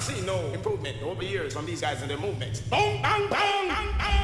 I've seen no improvement over years from these guys and their movements. Boom, bang, bang, bang, bang.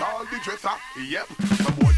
Out. All the dresser, yep. Some boy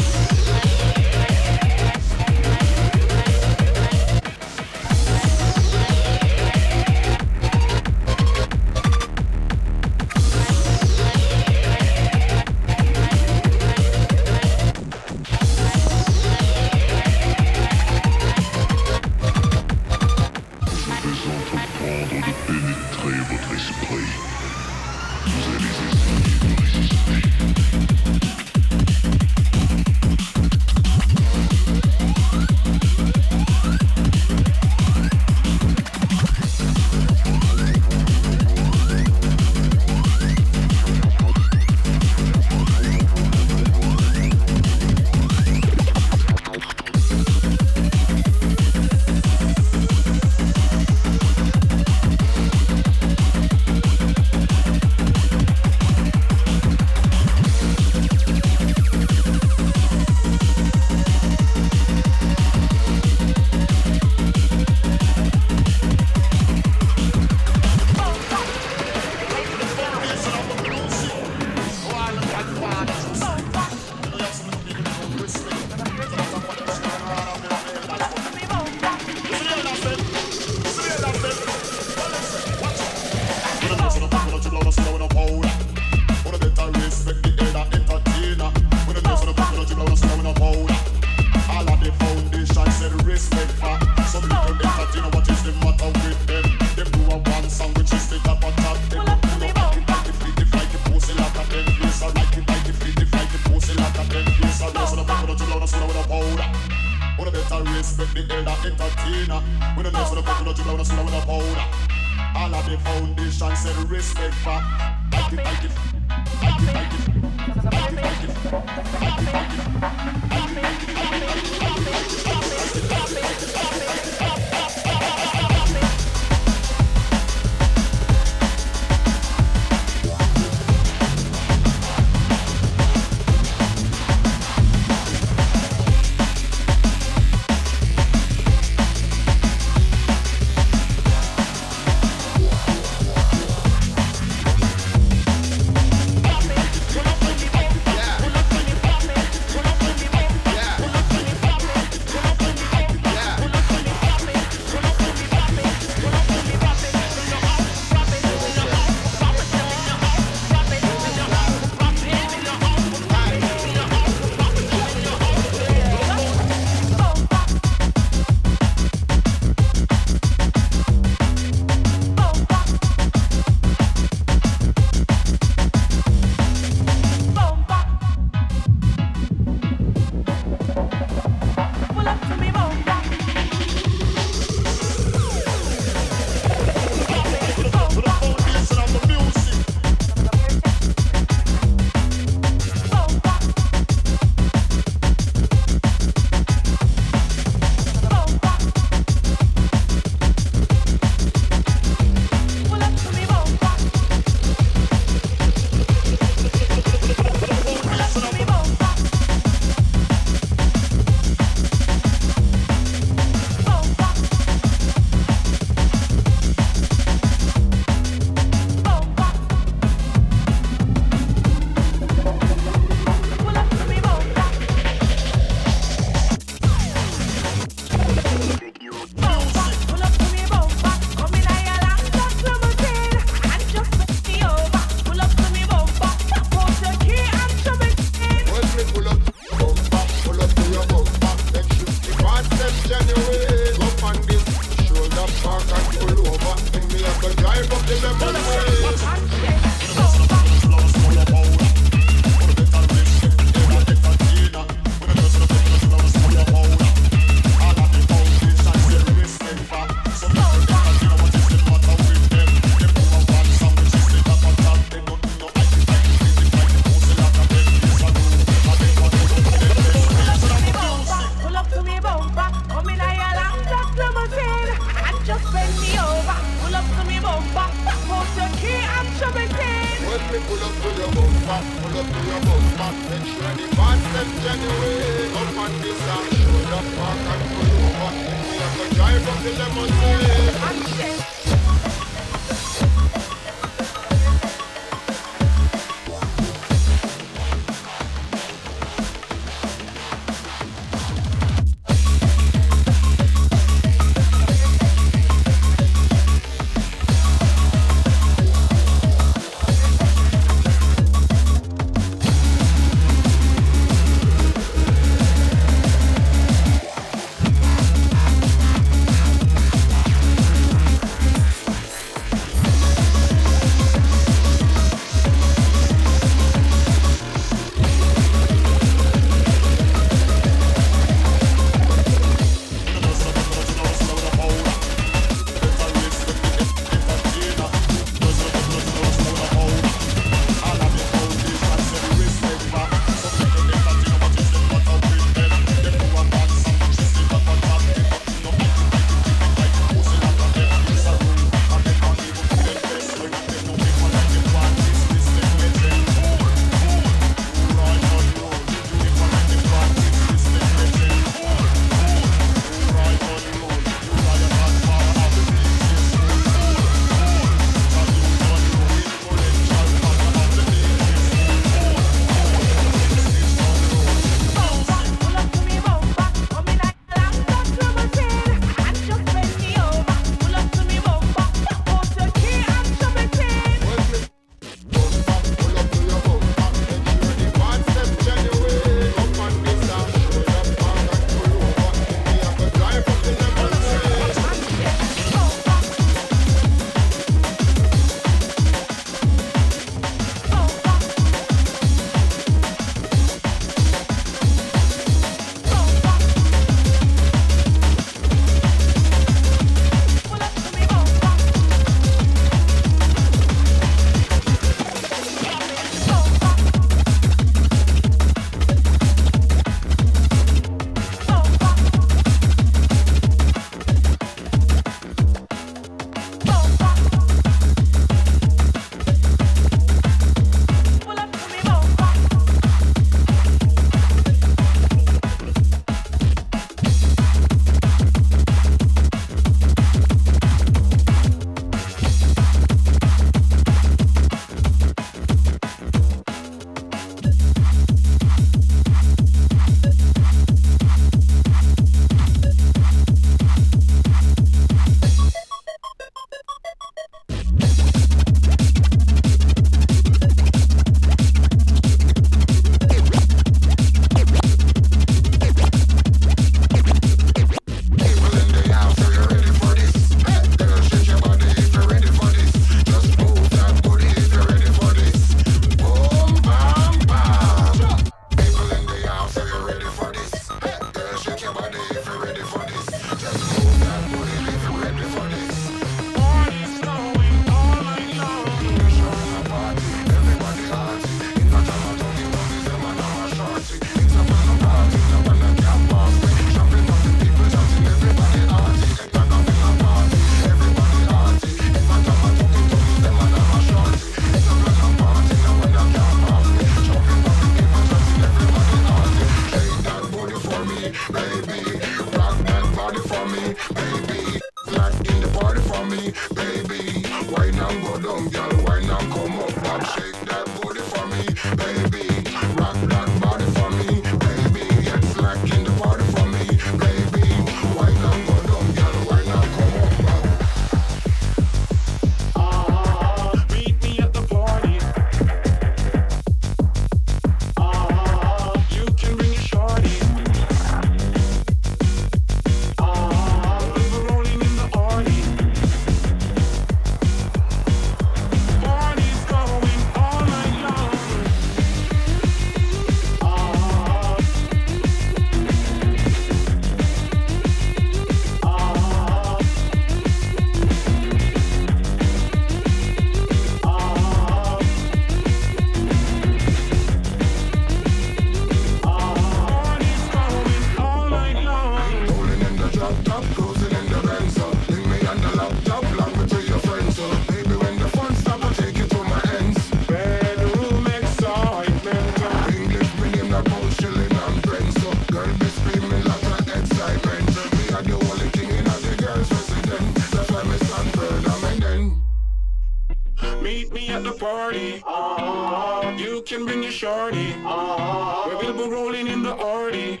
party. Uh-huh. You can bring your shorty. Uh-huh. We will be rolling in the party.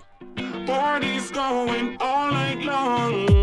Party's going all night long.